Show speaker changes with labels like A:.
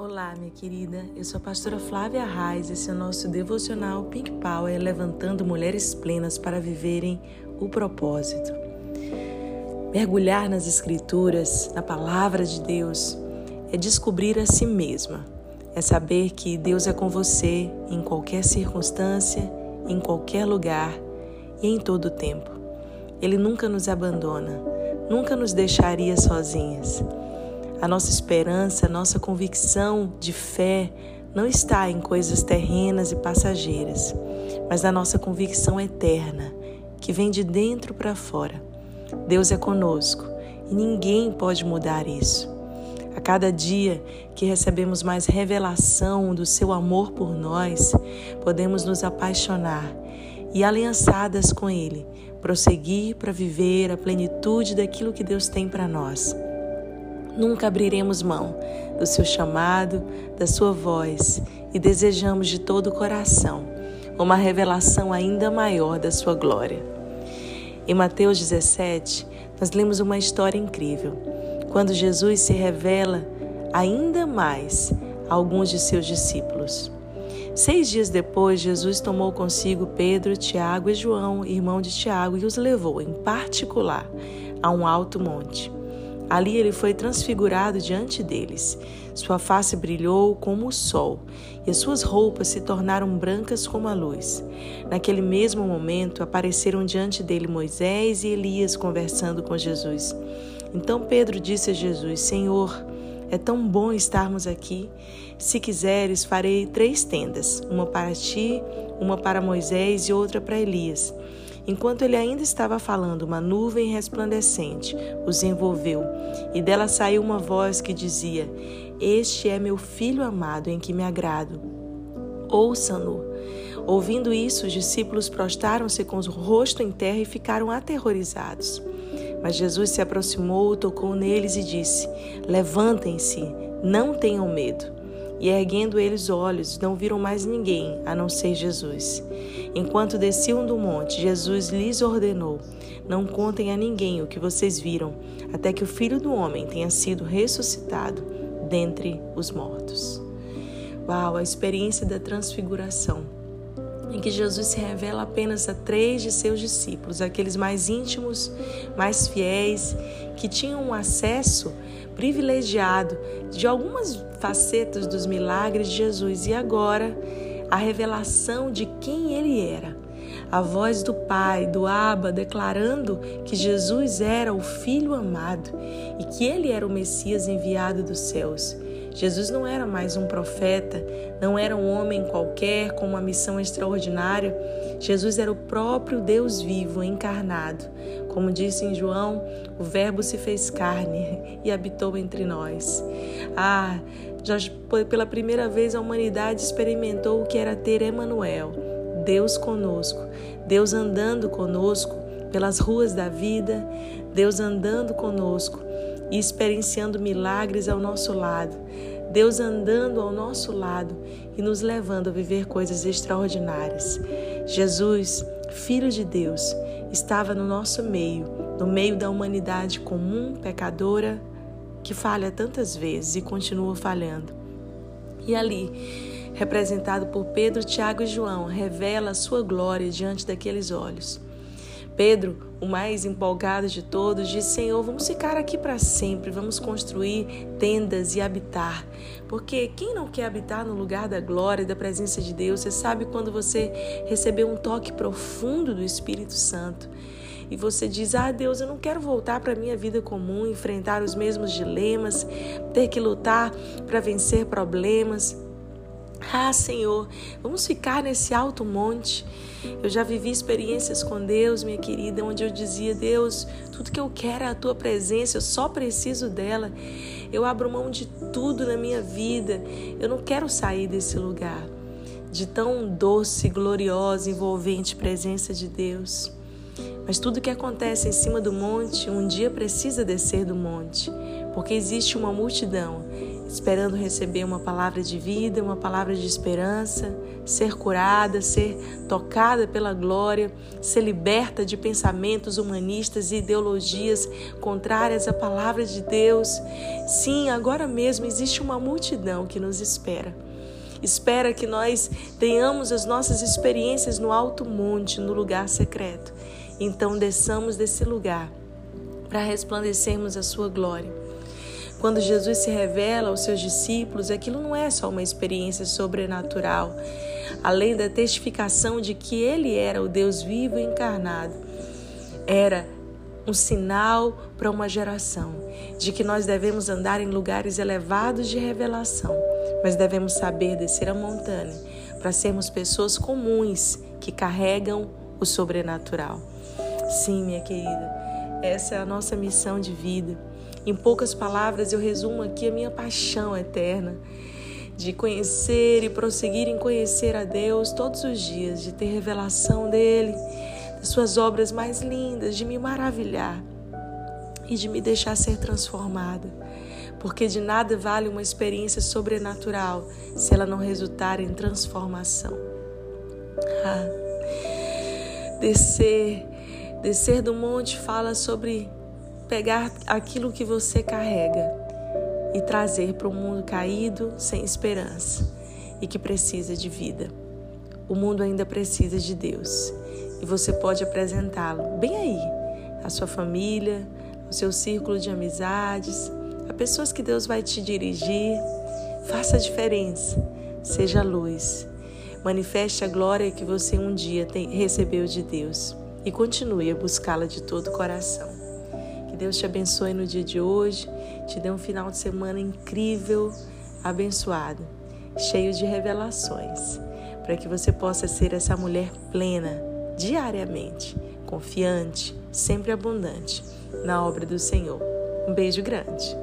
A: Olá, minha querida. Eu sou a pastora Flávia Reis. Esse é o nosso devocional Pink Power, levantando mulheres plenas para viverem o propósito. Mergulhar nas Escrituras, na palavra de Deus, é descobrir a si mesma. É saber que Deus é com você em qualquer circunstância, em qualquer lugar e em todo o tempo. Ele nunca nos abandona, nunca nos deixaria sozinhas. A nossa esperança, a nossa convicção de fé não está em coisas terrenas e passageiras, mas na nossa convicção eterna, que vem de dentro para fora. Deus é conosco e ninguém pode mudar isso. A cada dia que recebemos mais revelação do seu amor por nós, podemos nos apaixonar e, aliançadas com Ele, prosseguir para viver a plenitude daquilo que Deus tem para nós. Nunca abriremos mão do seu chamado, da sua voz e desejamos de todo o coração uma revelação ainda maior da sua glória. Em Mateus 17, nós lemos uma história incrível, quando Jesus se revela ainda mais a alguns de seus discípulos. Seis dias depois, Jesus tomou consigo Pedro, Tiago e João, irmão de Tiago, e os levou, em particular, a um alto monte. Ali ele foi transfigurado diante deles. Sua face brilhou como o sol e as suas roupas se tornaram brancas como a luz. Naquele mesmo momento apareceram diante dele Moisés e Elias conversando com Jesus. Então Pedro disse a Jesus: Senhor, é tão bom estarmos aqui. Se quiseres, farei três tendas: uma para ti, uma para Moisés e outra para Elias. Enquanto ele ainda estava falando, uma nuvem resplandecente os envolveu, e dela saiu uma voz que dizia: Este é meu filho amado em que me agrado. Ouçam-no. Ouvindo isso, os discípulos prostaram-se com o rosto em terra e ficaram aterrorizados. Mas Jesus se aproximou, tocou neles e disse: Levantem-se, não tenham medo. E erguendo eles olhos, não viram mais ninguém a não ser Jesus. Enquanto desciam do monte, Jesus lhes ordenou: Não contem a ninguém o que vocês viram, até que o filho do homem tenha sido ressuscitado dentre os mortos. Uau, a experiência da transfiguração em que Jesus se revela apenas a três de seus discípulos, aqueles mais íntimos, mais fiéis, que tinham um acesso privilegiado de algumas facetas dos milagres de Jesus e agora a revelação de quem ele era. A voz do Pai, do Abba, declarando que Jesus era o Filho amado e que ele era o Messias enviado dos céus. Jesus não era mais um profeta, não era um homem qualquer com uma missão extraordinária. Jesus era o próprio Deus vivo, encarnado. Como disse em João, o Verbo se fez carne e habitou entre nós. Ah, já pela primeira vez a humanidade experimentou o que era ter Emanuel, Deus conosco, Deus andando conosco pelas ruas da vida, Deus andando conosco e experienciando milagres ao nosso lado, Deus andando ao nosso lado e nos levando a viver coisas extraordinárias. Jesus, Filho de Deus, estava no nosso meio, no meio da humanidade comum, pecadora, que falha tantas vezes e continua falhando. E ali, representado por Pedro, Tiago e João, revela a sua glória diante daqueles olhos. Pedro, o mais empolgado de todos, disse: Senhor, vamos ficar aqui para sempre, vamos construir tendas e habitar. Porque quem não quer habitar no lugar da glória e da presença de Deus? Você sabe quando você recebeu um toque profundo do Espírito Santo e você diz: Ah, Deus, eu não quero voltar para a minha vida comum, enfrentar os mesmos dilemas, ter que lutar para vencer problemas. Ah, Senhor, vamos ficar nesse alto monte. Eu já vivi experiências com Deus, minha querida, onde eu dizia: Deus, tudo que eu quero é a tua presença, eu só preciso dela. Eu abro mão de tudo na minha vida. Eu não quero sair desse lugar de tão doce, gloriosa, envolvente presença de Deus. Mas tudo que acontece em cima do monte, um dia precisa descer do monte, porque existe uma multidão esperando receber uma palavra de vida, uma palavra de esperança, ser curada, ser tocada pela glória, ser liberta de pensamentos humanistas e ideologias contrárias à palavra de Deus. Sim, agora mesmo existe uma multidão que nos espera. Espera que nós tenhamos as nossas experiências no alto monte, no lugar secreto. Então desçamos desse lugar para resplandecermos a sua glória. Quando Jesus se revela aos seus discípulos, aquilo não é só uma experiência sobrenatural, além da testificação de que ele era o Deus vivo e encarnado. Era um sinal para uma geração de que nós devemos andar em lugares elevados de revelação, mas devemos saber descer a montanha para sermos pessoas comuns que carregam o sobrenatural. Sim, minha querida, essa é a nossa missão de vida. Em poucas palavras, eu resumo aqui a minha paixão eterna de conhecer e prosseguir em conhecer a Deus todos os dias, de ter revelação dele, das suas obras mais lindas, de me maravilhar e de me deixar ser transformada. Porque de nada vale uma experiência sobrenatural se ela não resultar em transformação. Ah, descer, descer do monte fala sobre pegar aquilo que você carrega e trazer para um mundo caído, sem esperança e que precisa de vida. O mundo ainda precisa de Deus e você pode apresentá-lo bem aí, à sua família, ao seu círculo de amizades, a pessoas que Deus vai te dirigir. Faça a diferença, seja luz. Manifeste a glória que você um dia tem, recebeu de Deus e continue a buscá-la de todo o coração. Deus te abençoe no dia de hoje, te dê um final de semana incrível, abençoado, cheio de revelações, para que você possa ser essa mulher plena diariamente, confiante, sempre abundante na obra do Senhor. Um beijo grande.